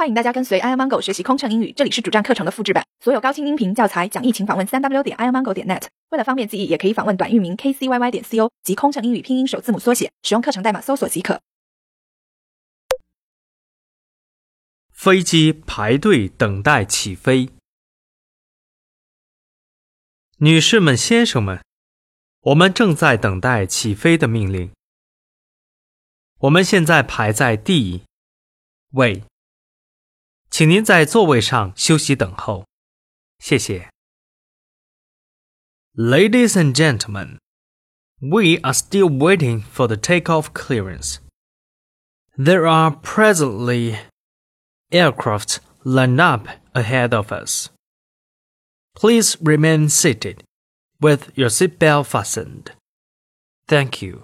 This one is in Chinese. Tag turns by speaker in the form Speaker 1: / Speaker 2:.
Speaker 1: 欢迎大家跟随 i amango 学习空乘英语，这里是主站课程的复制版，所有高清音频教材讲义，请访问三 w 点 i amango 点 net。为了方便记忆，也可以访问短域名 kcyy 点 co 及空乘英语拼音首字母缩写，使用课程代码搜索即可。
Speaker 2: 飞机排队等待起飞。女士们、先生们，我们正在等待起飞的命令。我们现在排在第一位。请您在座位上休息等候，谢谢。Ladies and gentlemen, we are still waiting for the takeoff clearance. There are presently aircraft lined up ahead of us. Please remain seated with your seatbelt fastened. Thank you.